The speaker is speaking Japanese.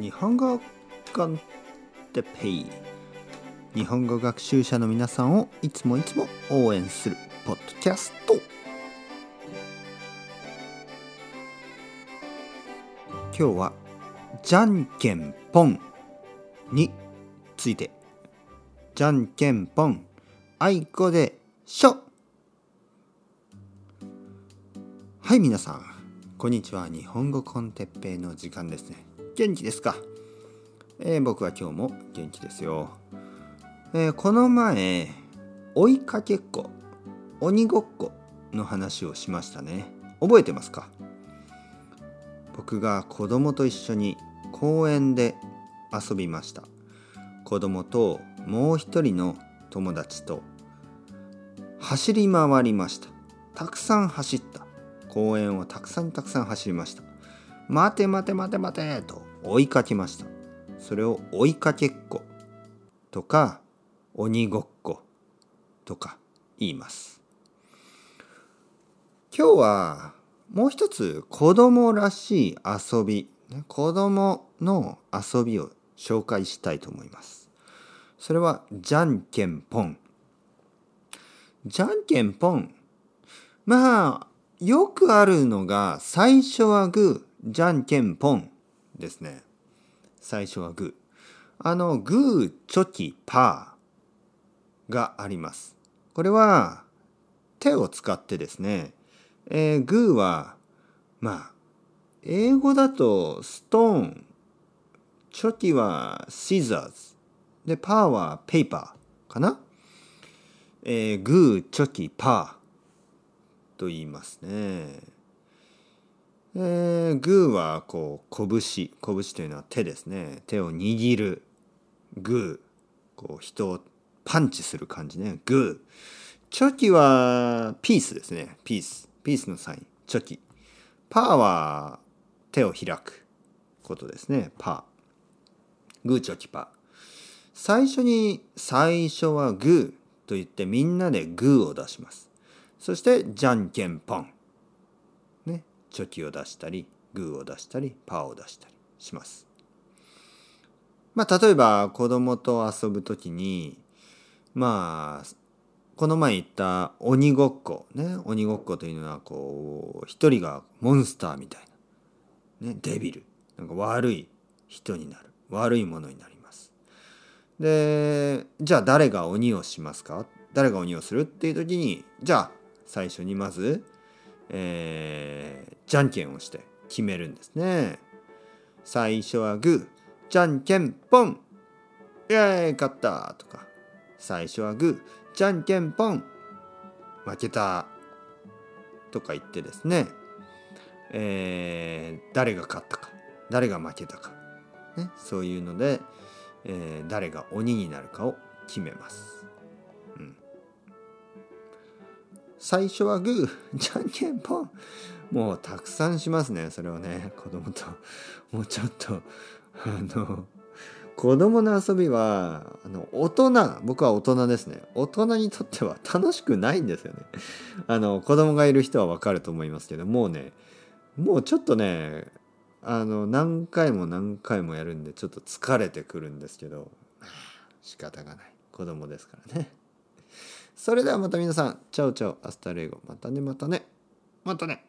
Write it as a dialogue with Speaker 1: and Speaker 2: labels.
Speaker 1: 日本語コンテペイ。日本語学習者の皆さんをいつもいつも応援するポッドキャスト。今日はじゃんけんぽんについて。じゃんけんぽん。あいこでしょ。はい皆さん。こんにちは。日本語コンテッペイの時間ですね。元気ですか、えー、僕は今日も元気ですよ、えー、この前追いかけっこ鬼ごっこの話をしましたね。覚えてますか？僕が子供と一緒に公園で遊びました。子供ともう一人の友達と走り回りました。たくさん走った。公園をたくさんたくさん走りました。待て待て待て待てと追いかけました。それを追いかけっこ。とか鬼ごっこ。とか言います。今日はもう一つ子供らしい遊び。子供の遊びを紹介したいと思います。それはじゃんけんぽん。じゃんけんぽん。まあよくあるのが最初はグーじゃんけんぽん。ですね。最初はグー。あの、グー、チョキ、パーがあります。これは手を使ってですね、えー、グーは、まあ、英語だとストーン、チョキはシザーズ、で、パーはペーパーかな？えー、グー、チョキ、パーと言いますね。えー、グーはこう拳拳というのは手ですね。手を握る。グー。こう人をパンチする感じね。グー。チョキはピースですね。ピース。ピースのサイン。チョキ。パーは手を開く。ことですね。パー。グーチョキパー。最初に最初はグーと言ってみんなでグーを出します。そしてじゃんけんぽん。チョキを出したりグーを出したりパーを出したりします。まあ例えば子供と遊ぶ時にまあこの前言った鬼ごっこね。鬼ごっこというのはこう一人がモンスターみたいな、ね、デビル。なんか悪い人になる。悪いものになります。でじゃあ誰が鬼をしますか？誰が鬼をする？っていう時にじゃあ最初にまずえー、じゃんけんをして決めるんですね。最初はグー、じゃんけんぽん。イェーイ、勝ったとか。最初はグー、じゃんけんぽん。負けた。とか言ってですね、えー、誰が勝ったか、誰が負けたか、ね、そういうので、えー、誰が鬼になるかを決めます。最初はグー、じゃんけんぽん。もうたくさんしますね、それをね、子供と。もうちょっと、あの、子供の遊びは、あの、大人、僕は大人ですね。大人にとっては楽しくないんですよね。あの、子供がいる人はわかると思いますけど、もうね、もうちょっとね、あの、何回も何回もやるんで、ちょっと疲れてくるんですけど、仕方がない。子供ですからね。それではまた皆さん、チャオチャオ、 hasta luego。またね、またね。またね。